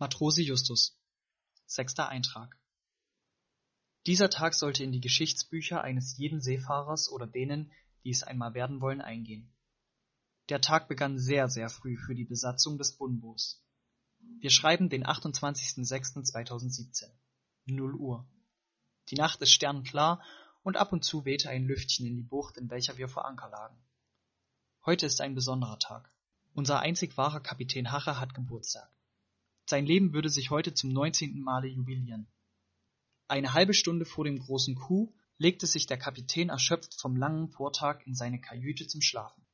Matrose Justus Sechster Eintrag Dieser Tag sollte in die Geschichtsbücher eines jeden Seefahrers oder denen, die es einmal werden wollen, eingehen. Der Tag begann sehr, sehr früh für die Besatzung des Bunbos. Wir schreiben den 28.06.2017. 0 Uhr. Die Nacht ist sternklar und ab und zu wehte ein Lüftchen in die Bucht, in welcher wir vor Anker lagen. Heute ist ein besonderer Tag. Unser einzig wahrer Kapitän Hache hat Geburtstag. Sein Leben würde sich heute zum 19. Male jubilieren. Eine halbe Stunde vor dem großen Coup legte sich der Kapitän erschöpft vom langen Vortag in seine Kajüte zum Schlafen.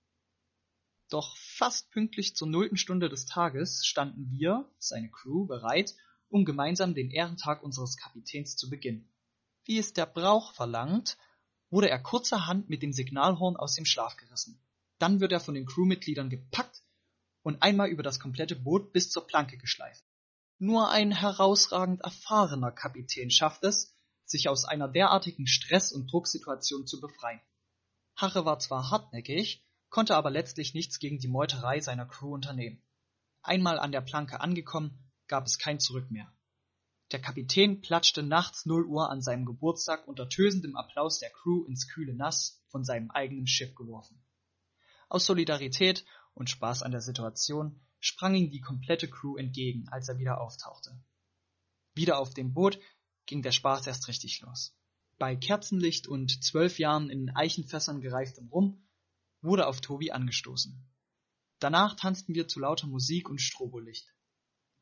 Doch fast pünktlich zur nullten Stunde des Tages standen wir, seine Crew, bereit, um gemeinsam den Ehrentag unseres Kapitäns zu beginnen. Wie es der Brauch verlangt, wurde er kurzerhand mit dem Signalhorn aus dem Schlaf gerissen. Dann wird er von den Crewmitgliedern gepackt und einmal über das komplette Boot bis zur Planke geschleift. Nur ein herausragend erfahrener Kapitän schafft es, sich aus einer derartigen Stress- und Drucksituation zu befreien. Harre war zwar hartnäckig, konnte aber letztlich nichts gegen die Meuterei seiner Crew unternehmen. Einmal an der Planke angekommen, gab es kein Zurück mehr. Der Kapitän platschte nachts 0 Uhr an seinem Geburtstag unter tösendem Applaus der Crew ins kühle Nass von seinem eigenen Schiff geworfen. Aus Solidarität und Spaß an der Situation sprang ihm die komplette Crew entgegen, als er wieder auftauchte. Wieder auf dem Boot ging der Spaß erst richtig los. Bei Kerzenlicht und zwölf Jahren in Eichenfässern gereiftem Rum wurde auf Tobi angestoßen. Danach tanzten wir zu lauter Musik und Strobolicht.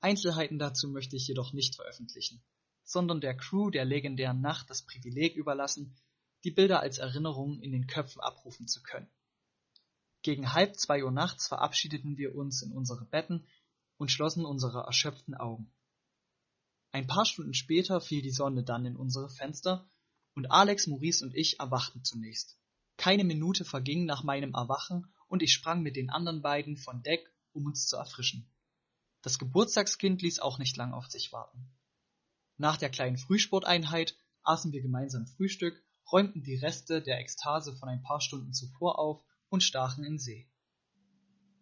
Einzelheiten dazu möchte ich jedoch nicht veröffentlichen, sondern der Crew der legendären Nacht das Privileg überlassen, die Bilder als Erinnerung in den Köpfen abrufen zu können. Gegen halb zwei Uhr nachts verabschiedeten wir uns in unsere Betten und schlossen unsere erschöpften Augen. Ein paar Stunden später fiel die Sonne dann in unsere Fenster und Alex, Maurice und ich erwachten zunächst. Keine Minute verging nach meinem Erwachen und ich sprang mit den anderen beiden von Deck, um uns zu erfrischen. Das Geburtstagskind ließ auch nicht lang auf sich warten. Nach der kleinen Frühsporteinheit aßen wir gemeinsam Frühstück, räumten die Reste der Ekstase von ein paar Stunden zuvor auf und stachen in See.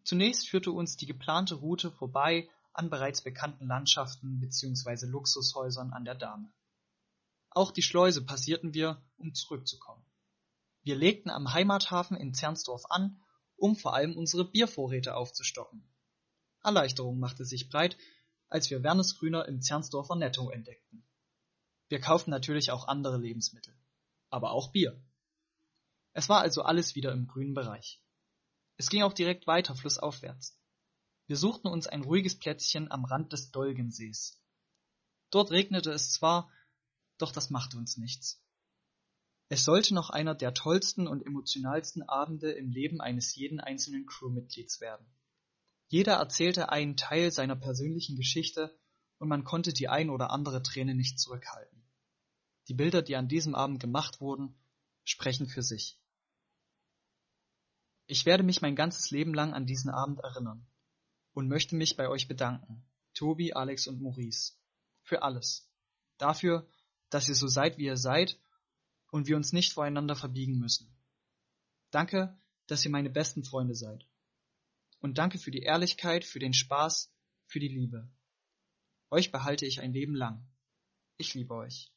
Zunächst führte uns die geplante Route vorbei an bereits bekannten Landschaften bzw. Luxushäusern an der Dame. Auch die Schleuse passierten wir, um zurückzukommen. Wir legten am Heimathafen in Zernsdorf an, um vor allem unsere Biervorräte aufzustocken. Erleichterung machte sich breit, als wir Wernesgrüner im Zernsdorfer Netto entdeckten. Wir kauften natürlich auch andere Lebensmittel, aber auch Bier. Es war also alles wieder im grünen Bereich. Es ging auch direkt weiter flussaufwärts. Wir suchten uns ein ruhiges Plätzchen am Rand des Dolgensees. Dort regnete es zwar, doch das machte uns nichts. Es sollte noch einer der tollsten und emotionalsten Abende im Leben eines jeden einzelnen Crewmitglieds werden. Jeder erzählte einen Teil seiner persönlichen Geschichte und man konnte die ein oder andere Träne nicht zurückhalten. Die Bilder, die an diesem Abend gemacht wurden, sprechen für sich. Ich werde mich mein ganzes Leben lang an diesen Abend erinnern und möchte mich bei euch bedanken, Tobi, Alex und Maurice, für alles. Dafür, dass ihr so seid, wie ihr seid und wir uns nicht voreinander verbiegen müssen. Danke, dass ihr meine besten Freunde seid. Und danke für die Ehrlichkeit, für den Spaß, für die Liebe. Euch behalte ich ein Leben lang. Ich liebe euch.